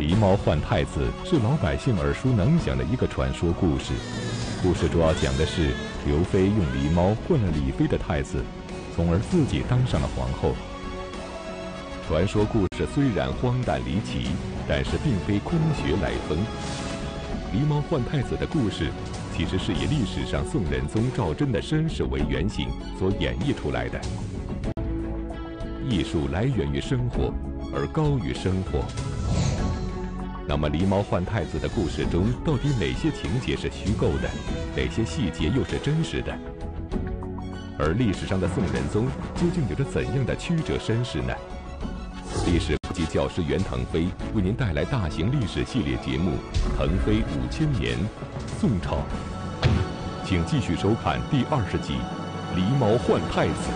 狸猫换太子是老百姓耳熟能详的一个传说故事。故事主要讲的是刘妃用狸猫换了李妃的太子，从而自己当上了皇后。传说故事虽然荒诞离奇，但是并非空穴来风。狸猫换太子的故事，其实是以历史上宋仁宗赵祯的身世为原型所演绎出来的。艺术来源于生活，而高于生活。那么，狸猫换太子的故事中，到底哪些情节是虚构的，哪些细节又是真实的？而历史上的宋仁宗究竟有着怎样的曲折身世呢？历史级教师袁腾飞为您带来大型历史系列节目《腾飞五千年·宋朝》，请继续收看第二十集《狸猫换太子》。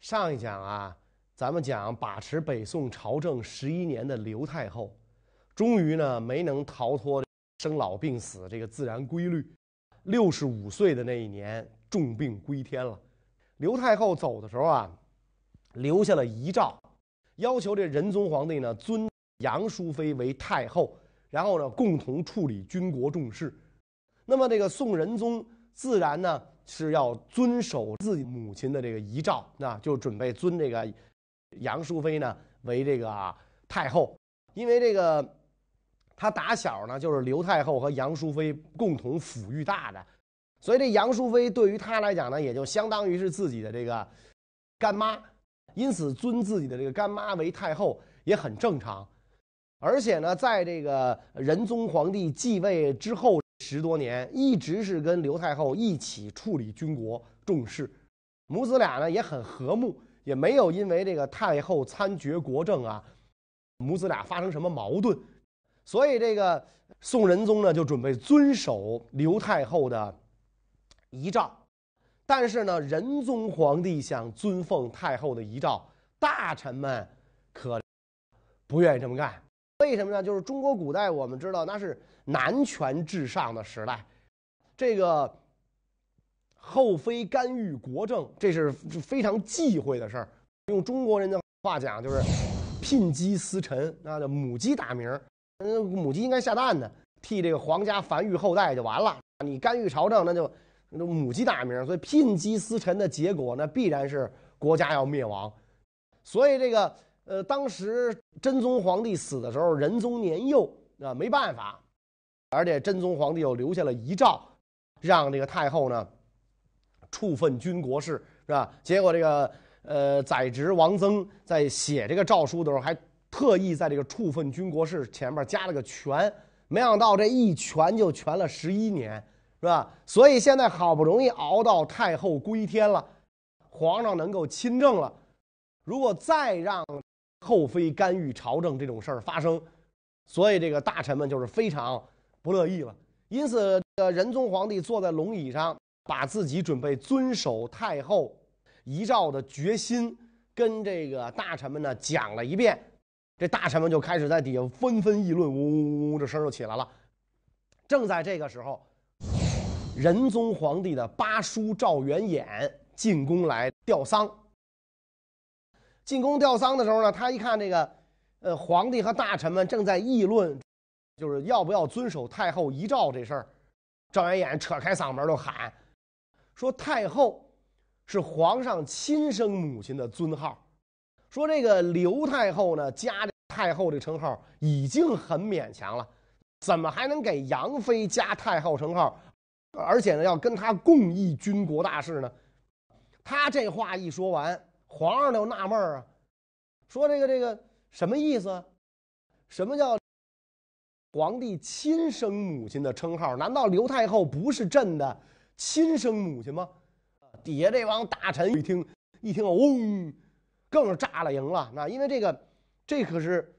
上一讲啊，咱们讲把持北宋朝政十一年的刘太后，终于呢没能逃脱生老病死这个自然规律，六十五岁的那一年重病归天了。刘太后走的时候啊。留下了遗诏，要求这仁宗皇帝呢尊杨淑妃为太后，然后呢共同处理军国重事。那么这个宋仁宗自然呢是要遵守自己母亲的这个遗诏，那就准备尊这个杨淑妃呢为这个太后，因为这个她打小呢就是刘太后和杨淑妃共同抚育大的，所以这杨淑妃对于她来讲呢也就相当于是自己的这个干妈。因此，尊自己的这个干妈为太后也很正常，而且呢，在这个仁宗皇帝继位之后十多年，一直是跟刘太后一起处理军国重事，母子俩呢也很和睦，也没有因为这个太后参决国政啊，母子俩发生什么矛盾，所以这个宋仁宗呢就准备遵守刘太后的遗诏。但是呢，仁宗皇帝想尊奉太后的遗诏，大臣们可不愿意这么干。为什么呢？就是中国古代，我们知道那是男权至上的时代，这个后妃干预国政，这是非常忌讳的事儿。用中国人的话讲，就是聘鸡司晨，那叫母鸡打鸣。嗯，母鸡应该下蛋的，替这个皇家繁育后代就完了。你干预朝政，那就。那母鸡打鸣，所以聘鸡司晨的结果呢，必然是国家要灭亡。所以这个呃，当时真宗皇帝死的时候，仁宗年幼啊，没办法，而且真宗皇帝又留下了遗诏，让这个太后呢处分军国事，是吧？结果这个呃，宰执王曾在写这个诏书的时候，还特意在这个处分军国事前面加了个权，没想到这一权就权了十一年。是吧？所以现在好不容易熬到太后归天了，皇上能够亲政了。如果再让后妃干预朝政这种事儿发生，所以这个大臣们就是非常不乐意了。因此，这个，仁宗皇帝坐在龙椅上，把自己准备遵守太后遗诏的决心跟这个大臣们呢讲了一遍。这大臣们就开始在底下纷纷议论，呜呜呜，这声就起来了。正在这个时候。仁宗皇帝的八叔赵元衍进宫来吊丧。进宫吊丧的时候呢，他一看这个，呃，皇帝和大臣们正在议论，就是要不要遵守太后遗诏这事儿。赵元衍扯开嗓门就喊，说太后是皇上亲生母亲的尊号，说这个刘太后呢加太后这称号已经很勉强了，怎么还能给杨妃加太后称号？而且呢，要跟她共议军国大事呢。他这话一说完，皇上就纳闷啊，说这个这个什么意思？什么叫皇帝亲生母亲的称号？难道刘太后不是朕的亲生母亲吗？底下这帮大臣一听，一听嗡，更是炸了营了。那因为这个，这可是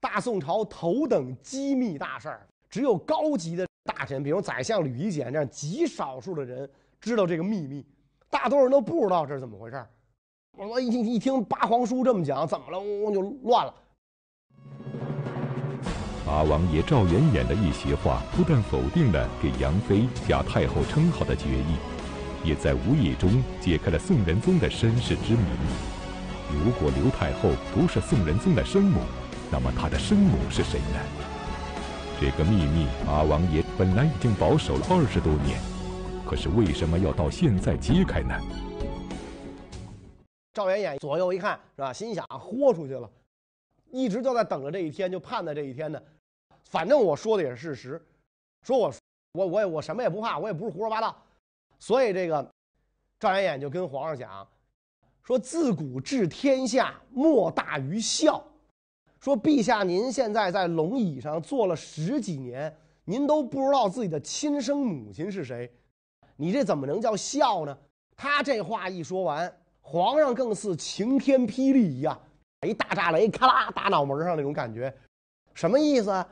大宋朝头等机密大事儿，只有高级的。大臣，比如宰相吕夷简这样极少数的人知道这个秘密，大多数人都不知道这是怎么回事儿我一听一听八皇叔这么讲，怎么了？嗡嗡就乱了。八王爷赵元衍的一席话，不但否定了给杨妃加太后称号的决议，也在无意中解开了宋仁宗的身世之谜。如果刘太后不是宋仁宗的生母，那么他的生母是谁呢？这个秘密，八王爷本来已经保守了二十多年，可是为什么要到现在揭开呢？赵元衍左右一看，是吧？心想豁出去了，一直就在等着这一天，就盼着这一天呢。反正我说的也是事实，说我我我也我什么也不怕，我也不是胡说八道。所以这个赵元衍就跟皇上讲，说自古治天下莫大于孝。说陛下您现在在龙椅上坐了十几年，您都不知道自己的亲生母亲是谁，你这怎么能叫孝呢？他这话一说完。皇上更似晴天霹雳一样，一大炸雷，咔啦打脑门上那种感觉，什么意思啊？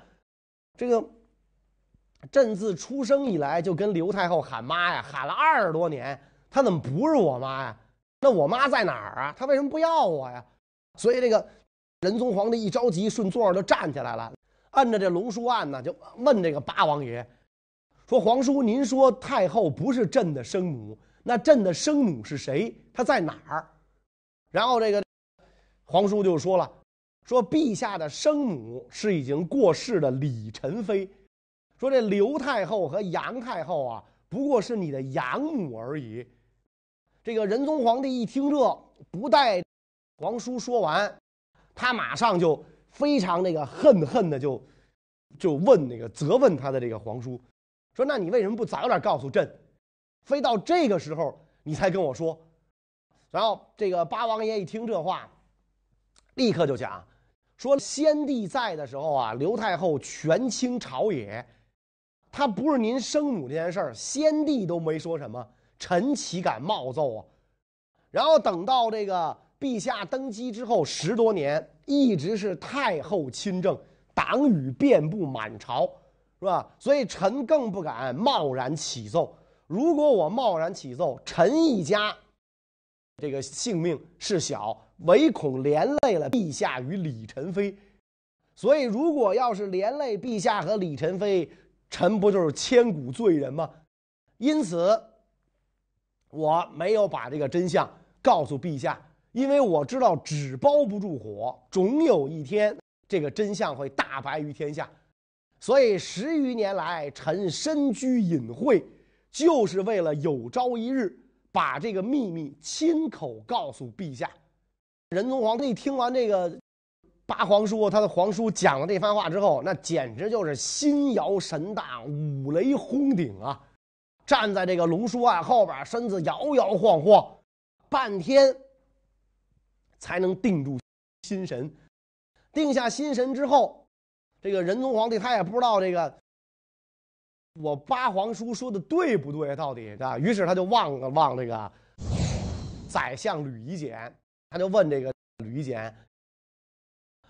这个朕自出生以来就跟刘太后喊妈呀，喊了二十多年，她怎么不是我妈呀？那我妈在哪儿啊？她为什么不要我呀？所以这个仁宗皇帝一着急，顺座就站起来了，按着这龙书案呢，就问这个八王爷说：“皇叔，您说太后不是朕的生母？”那朕的生母是谁？她在哪儿？然后这个皇叔就说了：“说陛下的生母是已经过世的李宸妃，说这刘太后和杨太后啊，不过是你的养母而已。”这个仁宗皇帝一听这，不待皇叔说完，他马上就非常那个恨恨的就就问那个责问他的这个皇叔，说：“那你为什么不早点告诉朕？”非到这个时候你才跟我说，然后这个八王爷一听这话，立刻就讲说：先帝在的时候啊，刘太后权倾朝野，她不是您生母这件事儿，先帝都没说什么，臣岂敢冒奏啊？然后等到这个陛下登基之后十多年，一直是太后亲政，党羽遍布满朝，是吧？所以臣更不敢贸然起奏。如果我贸然起奏，臣一家这个性命是小，唯恐连累了陛下与李宸妃。所以，如果要是连累陛下和李宸妃，臣不就是千古罪人吗？因此，我没有把这个真相告诉陛下，因为我知道纸包不住火，总有一天这个真相会大白于天下。所以，十余年来，臣深居隐晦。就是为了有朝一日把这个秘密亲口告诉陛下。仁宗皇帝听完这个八皇叔他的皇叔讲了这番话之后，那简直就是心摇神荡、五雷轰顶啊！站在这个龙书案后边，身子摇摇晃晃，半天才能定住心神。定下心神之后，这个仁宗皇帝他也不知道这个。我八皇叔说的对不对？到底啊？于是他就望了望这个宰相吕夷简，他就问这个吕夷简，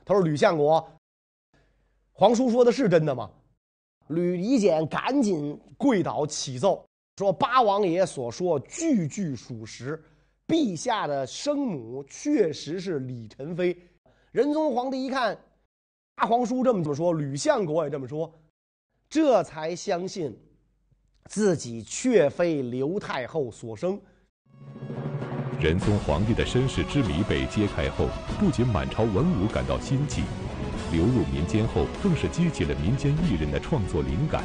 他说：“吕相国，皇叔说的是真的吗？”吕夷简赶紧跪倒启奏说：“八王爷所说句句属实，陛下的生母确实是李宸妃。”仁宗皇帝一看，八皇叔这么说，吕相国也这么说。这才相信，自己确非刘太后所生。仁宗皇帝的身世之谜被揭开后，不仅满朝文武感到新奇，流入民间后，更是激起了民间艺人的创作灵感，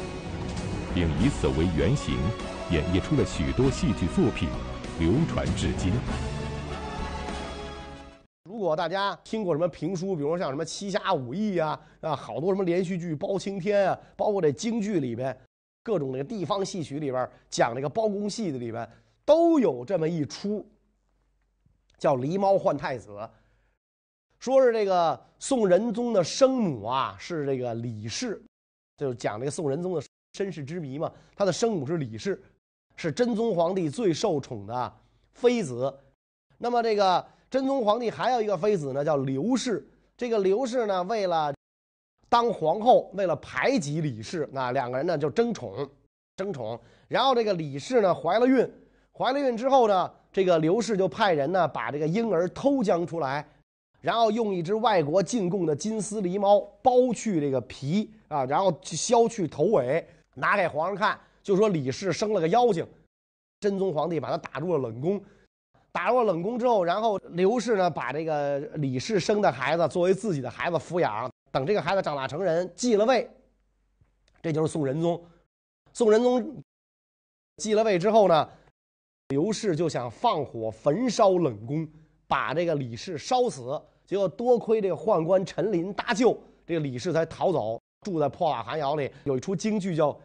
并以此为原型，演绎出了许多戏剧作品，流传至今。如果大家听过什么评书，比如像什么《七侠五义》啊，啊，好多什么连续剧《包青天》啊，包括这京剧里边，各种那个地方戏曲里边讲这个包公戏的里边，都有这么一出，叫《狸猫换太子》，说是这个宋仁宗的生母啊是这个李氏，就讲这个宋仁宗的身世之谜嘛。他的生母是李氏，是真宗皇帝最受宠的妃子。那么这个。真宗皇帝还有一个妃子呢，叫刘氏。这个刘氏呢，为了当皇后，为了排挤李氏，那两个人呢就争宠，争宠。然后这个李氏呢怀了孕，怀了孕之后呢，这个刘氏就派人呢把这个婴儿偷将出来，然后用一只外国进贡的金丝狸猫剥去这个皮啊，然后削去头尾，拿给皇上看，就说李氏生了个妖精。真宗皇帝把他打入了冷宫。打入冷宫之后，然后刘氏呢，把这个李氏生的孩子作为自己的孩子抚养，等这个孩子长大成人，继了位，这就是宋仁宗。宋仁宗继了位之后呢，刘氏就想放火焚烧冷宫，把这个李氏烧死。结果多亏这个宦官陈琳搭救，这个李氏才逃走，住在破瓦寒窑里。有一出京剧叫《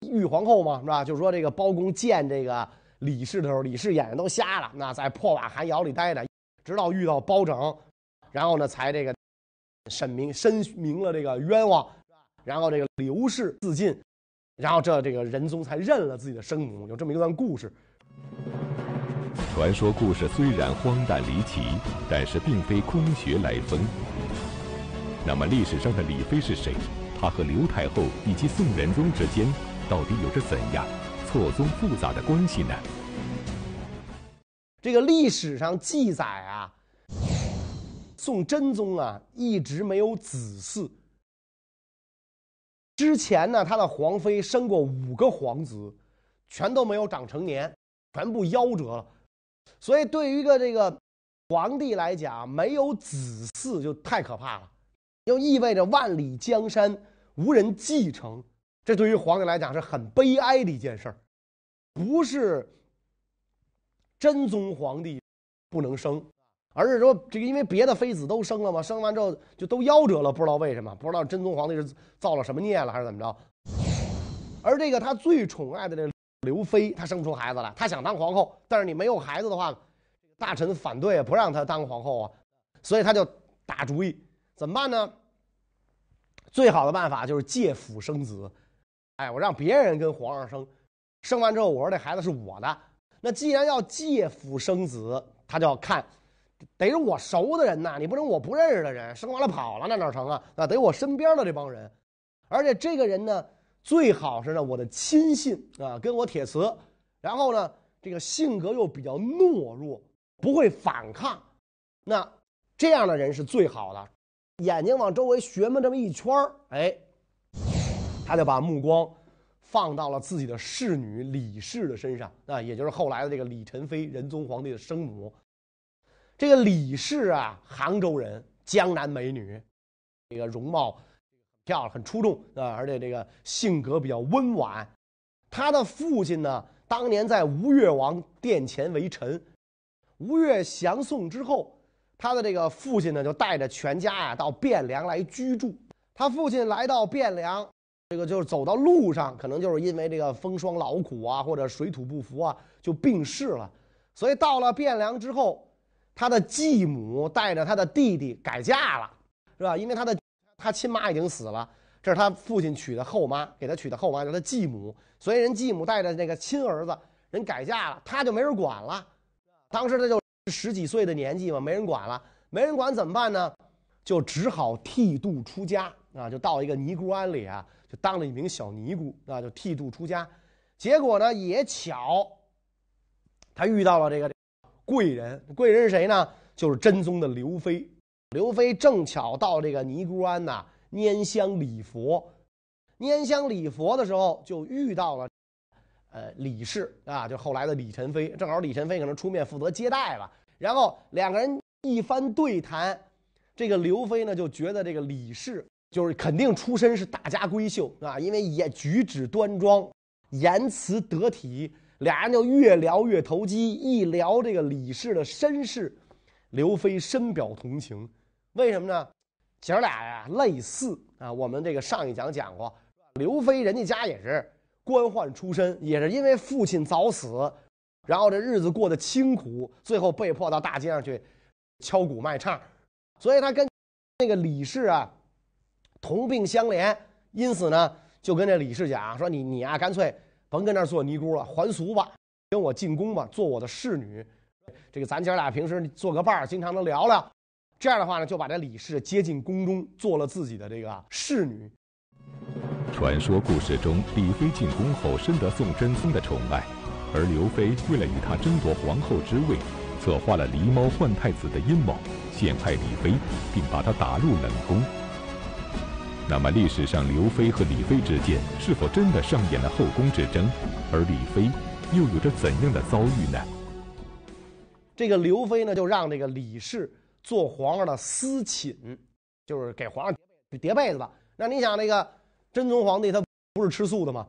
玉皇后》嘛，是吧？就是说这个包公见这个李氏的时候，李氏眼睛都瞎了，那在破瓦寒窑里待着，直到遇到包拯，然后呢才这个审明申明了这个冤枉，然后这个刘氏自尽，然后这这个仁宗才认了自己的生母，有这么一段故事。传说故事虽然荒诞离奇，但是并非空穴来风。那么历史上的李妃是谁？她和刘太后以及宋仁宗之间到底有着怎样错综复杂的关系呢？这个历史上记载啊，宋真宗啊一直没有子嗣。之前呢，他的皇妃生过五个皇子，全都没有长成年，全部夭折了。所以，对于一个这个皇帝来讲，没有子嗣就太可怕了，就意味着万里江山无人继承。这对于皇帝来讲是很悲哀的一件事儿，不是真宗皇帝不能生，而是说这个因为别的妃子都生了嘛，生完之后就都夭折了，不知道为什么，不知道真宗皇帝是造了什么孽了还是怎么着。而这个他最宠爱的这。刘妃她生不出孩子来，她想当皇后，但是你没有孩子的话，大臣反对，不让她当皇后啊，所以他就打主意，怎么办呢？最好的办法就是借腹生子，哎，我让别人跟皇上生，生完之后我说这孩子是我的，那既然要借腹生子，他就要看，得是我熟的人呐，你不能我不认识的人，生完了跑了那哪成啊？那得我身边的这帮人，而且这个人呢。最好是呢，我的亲信啊，跟我铁瓷，然后呢，这个性格又比较懦弱，不会反抗，那这样的人是最好的。眼睛往周围学么这么一圈哎，他就把目光放到了自己的侍女李氏的身上啊，也就是后来的这个李宸妃，仁宗皇帝的生母。这个李氏啊，杭州人，江南美女，这个容貌。漂亮，很出众啊！而且这个性格比较温婉。他的父亲呢，当年在吴越王殿前为臣。吴越降宋之后，他的这个父亲呢，就带着全家呀到汴梁来居住。他父亲来到汴梁，这个就是走到路上，可能就是因为这个风霜劳苦啊，或者水土不服啊，就病逝了。所以到了汴梁之后，他的继母带着他的弟弟改嫁了，是吧？因为他的。他亲妈已经死了，这是他父亲娶的后妈，给他娶的后妈叫他继母，所以人继母带着那个亲儿子人改嫁了，他就没人管了。当时他就十几岁的年纪嘛，没人管了，没人管怎么办呢？就只好剃度出家啊，就到一个尼姑庵里啊，就当了一名小尼姑啊，就剃度出家。结果呢，也巧，他遇到了这个贵人，贵人是谁呢？就是真宗的刘妃。刘妃正巧到这个尼姑庵呐，拈香礼佛。拈香礼佛的时候，就遇到了，呃，李氏啊，就后来的李宸妃。正好李宸妃可能出面负责接待吧。然后两个人一番对谈，这个刘妃呢就觉得这个李氏就是肯定出身是大家闺秀啊，因为也举止端庄，言辞得体。俩人就越聊越投机，一聊这个李氏的身世，刘飞深表同情。为什么呢？姐儿俩呀类似啊。我们这个上一讲讲过，刘飞人家家也是官宦出身，也是因为父亲早死，然后这日子过得清苦，最后被迫到大街上去敲鼓卖唱，所以他跟那个李氏啊同病相怜。因此呢，就跟这李氏讲说：“你你啊，干脆甭跟那儿做尼姑了，还俗吧，跟我进宫吧，做我的侍女。这个咱姐俩平时做个伴儿，经常能聊聊。”这样的话呢，就把这李氏接进宫中，做了自己的这个侍女。传说故事中，李妃进宫后深得宋真宗的宠爱，而刘妃为了与他争夺皇后之位，策划了狸猫换太子的阴谋，陷害李妃，并把她打入冷宫。那么，历史上刘妃和李妃之间是否真的上演了后宫之争？而李妃又有着怎样的遭遇呢？这个刘妃呢，就让这个李氏。做皇上的私寝，就是给皇上叠被子吧。那你想，那个真宗皇帝他不是吃素的吗？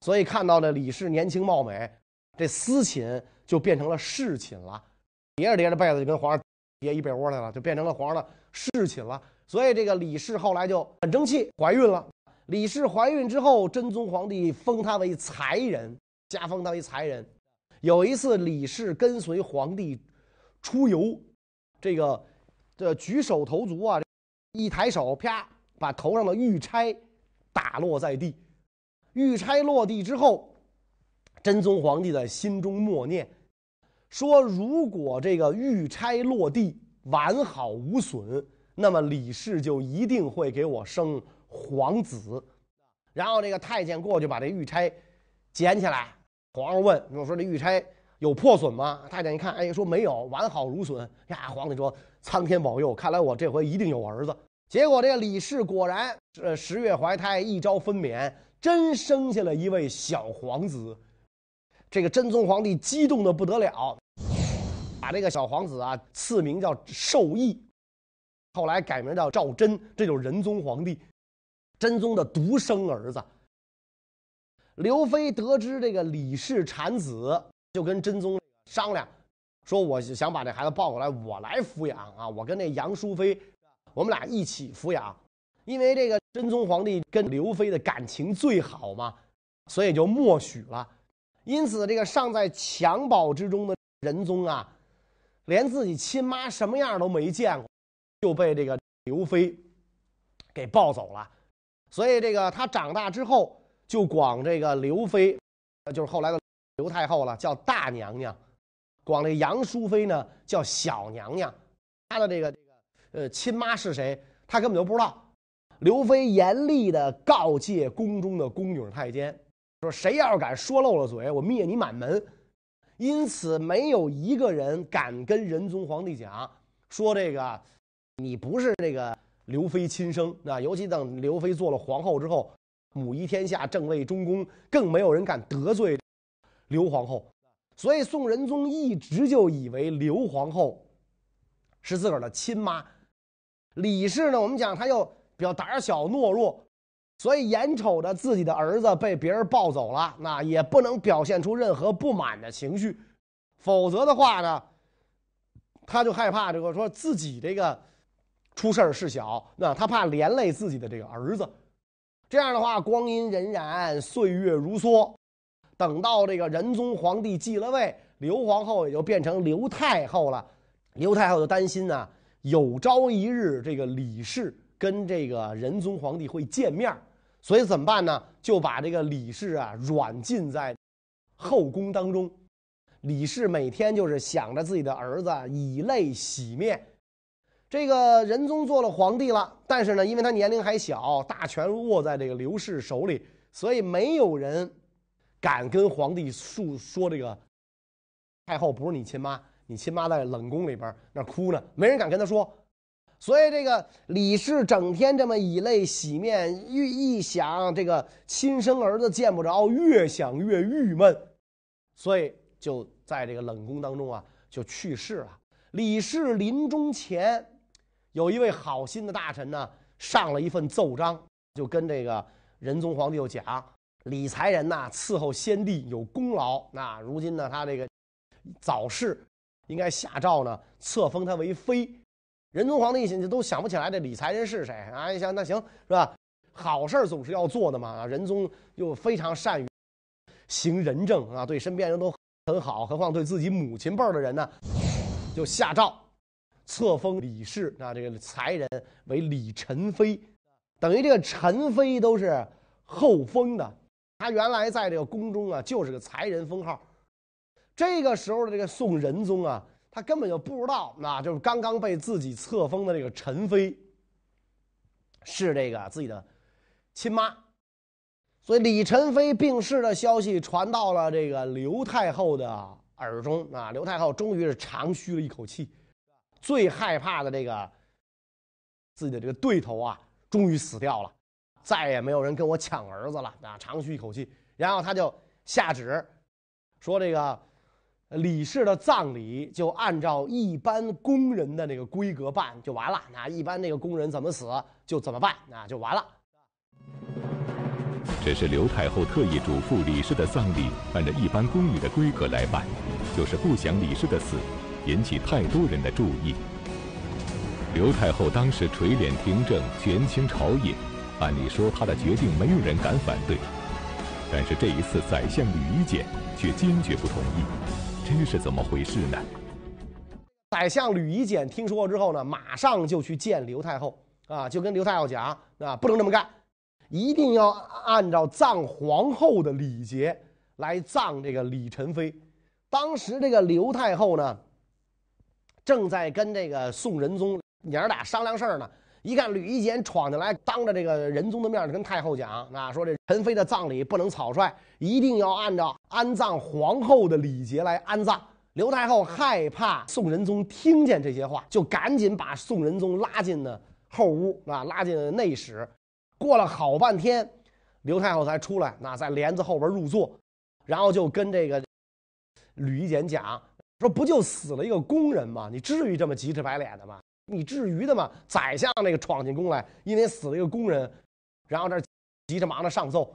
所以看到这李氏年轻貌美，这私寝就变成了侍寝了，叠着叠着被子就跟皇上叠一被窝来了，就变成了皇上的侍寝了。所以这个李氏后来就很争气，怀孕了。李氏怀孕之后，真宗皇帝封她为才人，加封她为才人。有一次，李氏跟随皇帝出游，这个这举手投足啊，一抬手，啪，把头上的玉钗打落在地。玉钗落地之后，真宗皇帝在心中默念，说：“如果这个玉钗落地完好无损，那么李氏就一定会给我生皇子。”然后这个太监过去把这玉钗捡起来。皇上问：“我说这玉钗有破损吗？”太监一看，哎，说没有，完好如笋。呀，皇帝说：“苍天保佑，看来我这回一定有儿子。”结果这个李氏果然，呃，十月怀胎，一朝分娩，真生下了一位小皇子。这个真宗皇帝激动的不得了，把这个小皇子啊赐名叫寿义，后来改名叫赵祯，这就是仁宗皇帝，真宗的独生儿子。刘妃得知这个李氏产子，就跟真宗商量，说：“我想把这孩子抱过来，我来抚养啊！我跟那杨淑妃，我们俩一起抚养。因为这个真宗皇帝跟刘妃的感情最好嘛，所以就默许了。因此，这个尚在襁褓之中的仁宗啊，连自己亲妈什么样都没见过，就被这个刘妃给抱走了。所以，这个他长大之后。”就广这个刘妃，就是后来的刘太后了，叫大娘娘；广这杨淑妃呢，叫小娘娘。他的这个这个呃亲妈是谁，他根本就不知道。刘妃严厉的告诫宫中的宫女太监，说谁要是敢说漏了嘴，我灭你满门。因此，没有一个人敢跟仁宗皇帝讲，说这个你不是这个刘妃亲生。啊尤其等刘妃做了皇后之后。母仪天下，正位中宫，更没有人敢得罪刘皇后，所以宋仁宗一直就以为刘皇后是自个儿的亲妈。李氏呢，我们讲他又比较胆小懦弱，所以眼瞅着自己的儿子被别人抱走了，那也不能表现出任何不满的情绪，否则的话呢，他就害怕这个说自己这个出事儿事小，那他怕连累自己的这个儿子。这样的话，光阴荏苒，岁月如梭，等到这个仁宗皇帝继了位，刘皇后也就变成刘太后了。刘太后就担心呢，有朝一日这个李氏跟这个仁宗皇帝会见面，所以怎么办呢？就把这个李氏啊软禁在后宫当中。李氏每天就是想着自己的儿子，以泪洗面。这个仁宗做了皇帝了，但是呢，因为他年龄还小，大权握在这个刘氏手里，所以没有人敢跟皇帝诉说这个太后不是你亲妈，你亲妈在冷宫里边那哭呢，没人敢跟他说。所以这个李氏整天这么以泪洗面，一一想这个亲生儿子见不着，越想越郁闷，所以就在这个冷宫当中啊，就去世了。李氏临终前。有一位好心的大臣呢，上了一份奏章，就跟这个仁宗皇帝就讲：李才人呐，伺候先帝有功劳，那如今呢，他这个早逝，应该下诏呢，册封他为妃。仁宗皇帝一想，都想不起来这李才人是谁啊？一想，那行是吧？好事总是要做的嘛。仁宗又非常善于行仁政啊，对身边人都很好，何况对自己母亲辈的人呢，就下诏。册封李氏啊，这个才人为李宸妃，等于这个宸妃都是后封的。他原来在这个宫中啊，就是个才人封号。这个时候的这个宋仁宗啊，他根本就不知道，那就是刚刚被自己册封的这个宸妃是这个自己的亲妈。所以李宸妃病逝的消息传到了这个刘太后的耳中啊，刘太后终于是长吁了一口气。最害怕的这个自己的这个对头啊，终于死掉了，再也没有人跟我抢儿子了啊！长吁一口气，然后他就下旨说：“这个李氏的葬礼就按照一般工人的那个规格办就完了。那一般那个工人怎么死就怎么办，那就完了。这是刘太后特意嘱咐李氏的葬礼按照一般宫女的规格来办，就是不想李氏的死引起太多人的注意。刘太后当时垂帘听政，权倾朝野，按理说她的决定没有人敢反对。但是这一次，宰相吕夷简却坚决不同意。这是怎么回事呢？宰相吕夷简听说之后呢，马上就去见刘太后啊，就跟刘太后讲啊，不能这么干，一定要按照葬皇后的礼节来葬这个李宸妃。当时这个刘太后呢，正在跟这个宋仁宗娘俩商量事儿呢。一看吕夷简闯进来，当着这个仁宗的面就跟太后讲啊，说这宸妃的葬礼不能草率，一定要按照安葬皇后的礼节来安葬。刘太后害怕宋仁宗听见这些话，就赶紧把宋仁宗拉进了后屋啊，拉进了内室。过了好半天，刘太后才出来，那在帘子后边入座，然后就跟这个吕夷简讲说：“不就死了一个工人吗？你至于这么急赤白脸的吗？”你至于的吗？宰相那个闯进宫来，因为死了一个工人，然后这急着忙着上奏。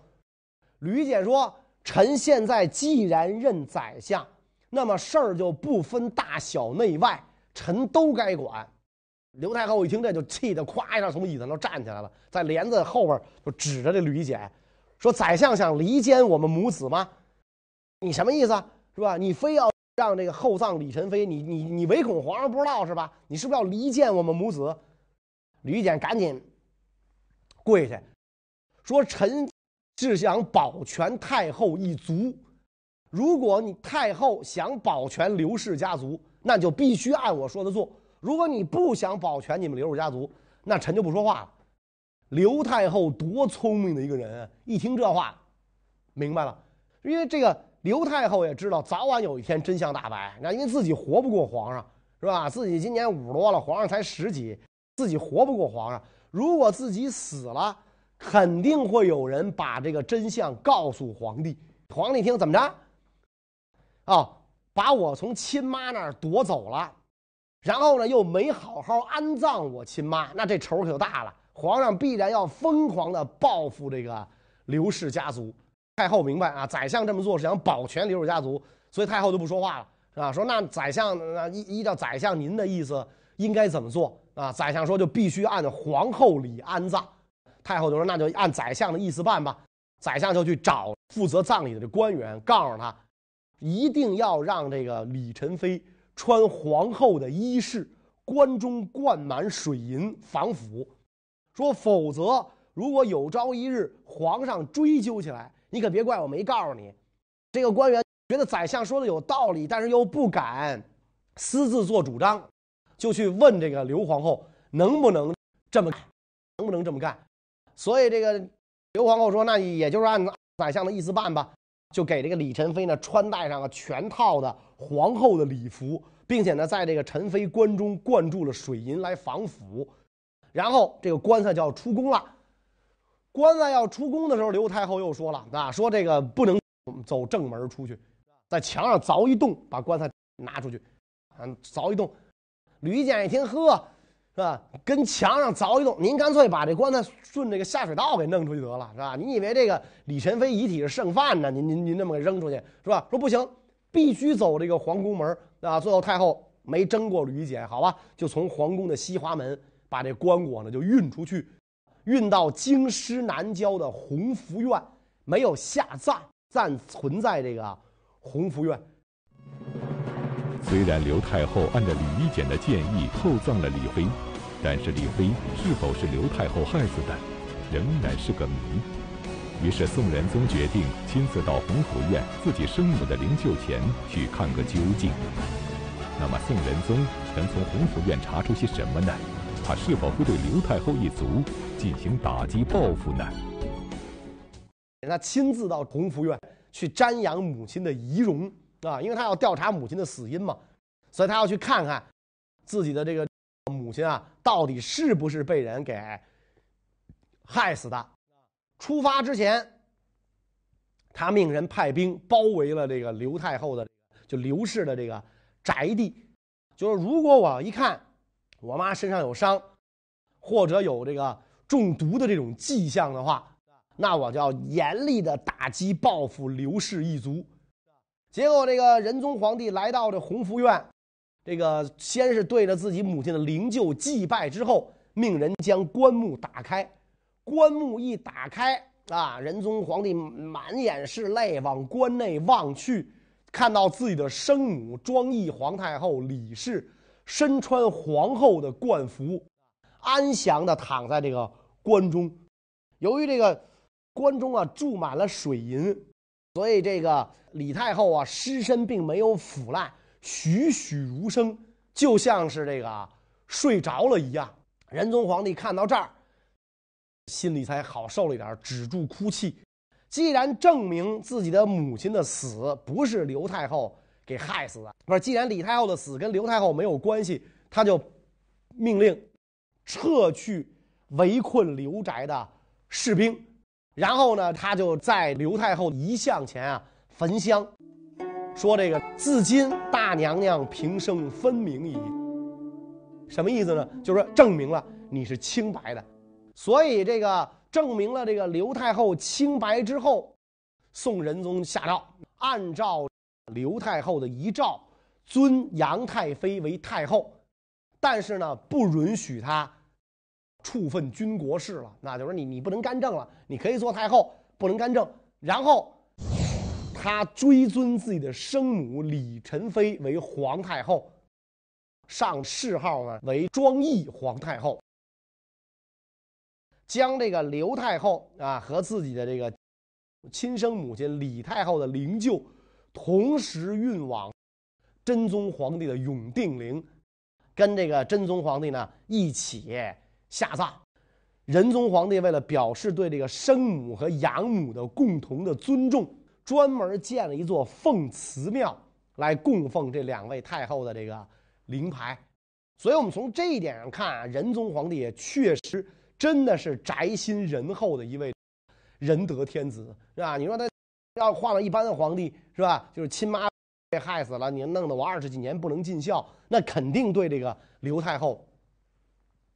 吕简说：“臣现在既然任宰相，那么事儿就不分大小内外，臣都该管。”刘太后一听这就气得咵一下从椅子上站起来了，在帘子后边就指着这吕简说：“宰相想离间我们母子吗？你什么意思？是吧？你非要……”让这个厚葬李宸妃，你你你唯恐皇上不知道是吧？你是不是要离间我们母子？吕简赶紧跪下，说：“臣是想保全太后一族。如果你太后想保全刘氏家族，那就必须按我说的做；如果你不想保全你们刘氏家族，那臣就不说话了。”刘太后多聪明的一个人啊！一听这话，明白了，因为这个。刘太后也知道，早晚有一天真相大白。那因为自己活不过皇上，是吧？自己今年五十多了，皇上才十几，自己活不过皇上。如果自己死了，肯定会有人把这个真相告诉皇帝。皇帝听怎么着？啊，把我从亲妈那儿夺走了，然后呢又没好好安葬我亲妈，那这仇可就大了。皇上必然要疯狂的报复这个刘氏家族。太后明白啊，宰相这么做是想保全刘氏家族，所以太后就不说话了，是吧？说那宰相，那依依照宰相您的意思，应该怎么做啊？宰相说就必须按皇后礼安葬。太后就说那就按宰相的意思办吧。宰相就去找负责葬礼的这官员，告诉他，一定要让这个李宸妃穿皇后的衣饰，棺中灌满水银防腐，说否则如果有朝一日皇上追究起来。你可别怪我没告诉你，这个官员觉得宰相说的有道理，但是又不敢私自做主张，就去问这个刘皇后能不能这么干，能不能这么干。所以这个刘皇后说，那也就是按宰相的意思办吧，就给这个李宸妃呢穿戴上了全套的皇后的礼服，并且呢在这个宸妃棺中灌注了水银来防腐，然后这个棺材就要出宫了。棺材要出宫的时候，刘太后又说了啊，说这个不能走正门出去，在墙上凿一洞，把棺材拿出去，嗯，凿一洞。吕简一听，呵，是吧？跟墙上凿一洞，您干脆把这棺材顺这个下水道给弄出去得了，是吧？你以为这个李宸妃遗体是剩饭呢？您您您那么给扔出去，是吧？说不行，必须走这个皇宫门啊。最后太后没争过吕简，好吧，就从皇宫的西华门把这棺椁呢就运出去。运到京师南郊的弘福院，没有下葬，暂存在这个弘福院。虽然刘太后按照吕夷简的建议厚葬了李妃，但是李妃是否是刘太后害死的，仍然是个谜。于是宋仁宗决定亲自到弘福院自己生母的灵柩前去看个究竟。那么宋仁宗能从弘福院查出些什么呢？他是否会对刘太后一族进行打击报复呢？他亲自到弘福院去瞻仰母亲的遗容啊，因为他要调查母亲的死因嘛，所以他要去看看自己的这个母亲啊，到底是不是被人给害死的。出发之前，他命人派兵包围了这个刘太后的就刘氏的这个宅地。就是如果我一看我妈身上有伤，或者有这个中毒的这种迹象的话，那我就要严厉的打击报复刘氏一族。结果这个仁宗皇帝来到这弘福院，这个先是对着自己母亲的灵柩祭拜，之后命人将棺木打开。棺木一打开啊，仁宗皇帝满眼是泪，往棺内望去，看到自己的生母庄懿皇太后李氏身穿皇后的冠服，安详的躺在这个棺中。由于这个棺中啊注满了水银，所以这个李太后啊尸身并没有腐烂，栩栩如生，就像是这个睡着了一样。仁宗皇帝看到这儿。心里才好受了一点，止住哭泣。既然证明自己的母亲的死不是刘太后给害死的，不是，既然李太后的死跟刘太后没有关系，他就命令撤去围困刘宅的士兵，然后呢，他就在刘太后遗像前啊焚香，说：“这个自今大娘娘平生分明矣。”什么意思呢？就是说证明了你是清白的。所以，这个证明了这个刘太后清白之后，宋仁宗下诏，按照刘太后的遗诏，尊杨太妃为太后，但是呢，不允许她处分军国事了。那就是你，你不能干政了，你可以做太后，不能干政。然后，他追尊自己的生母李宸妃为皇太后，上谥号呢为庄懿皇太后。将这个刘太后啊和自己的这个亲生母亲李太后的灵柩同时运往真宗皇帝的永定陵，跟这个真宗皇帝呢一起下葬。仁宗皇帝为了表示对这个生母和养母的共同的尊重，专门建了一座奉祠庙来供奉这两位太后的这个灵牌。所以，我们从这一点上看啊，仁宗皇帝也确实。真的是宅心仁厚的一位仁德天子，是吧？你说他要换了一般的皇帝，是吧？就是亲妈被害死了，你弄得我二十几年不能尽孝，那肯定对这个刘太后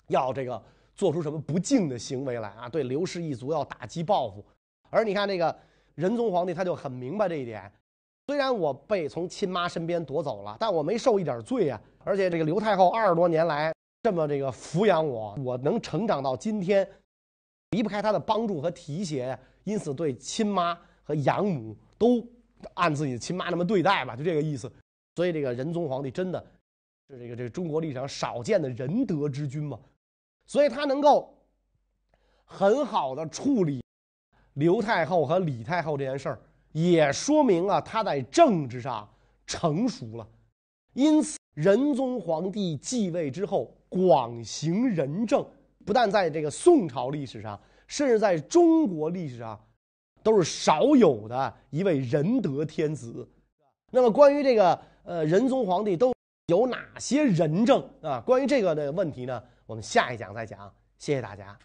要这个做出什么不敬的行为来啊？对刘氏一族要打击报复。而你看这个仁宗皇帝，他就很明白这一点。虽然我被从亲妈身边夺走了，但我没受一点罪啊。而且这个刘太后二十多年来。这么这个抚养我，我能成长到今天，离不开他的帮助和提携，因此对亲妈和养母都按自己亲妈那么对待吧，就这个意思。所以这个仁宗皇帝真的是这个这个中国历史上少见的仁德之君嘛，所以他能够很好的处理刘太后和李太后这件事儿，也说明了他在政治上成熟了。因此，仁宗皇帝继位之后。广行仁政，不但在这个宋朝历史上，甚至在中国历史上，都是少有的一位仁德天子。那么，关于这个呃仁宗皇帝都有哪些仁政啊？关于这个的问题呢，我们下一讲再讲。谢谢大家。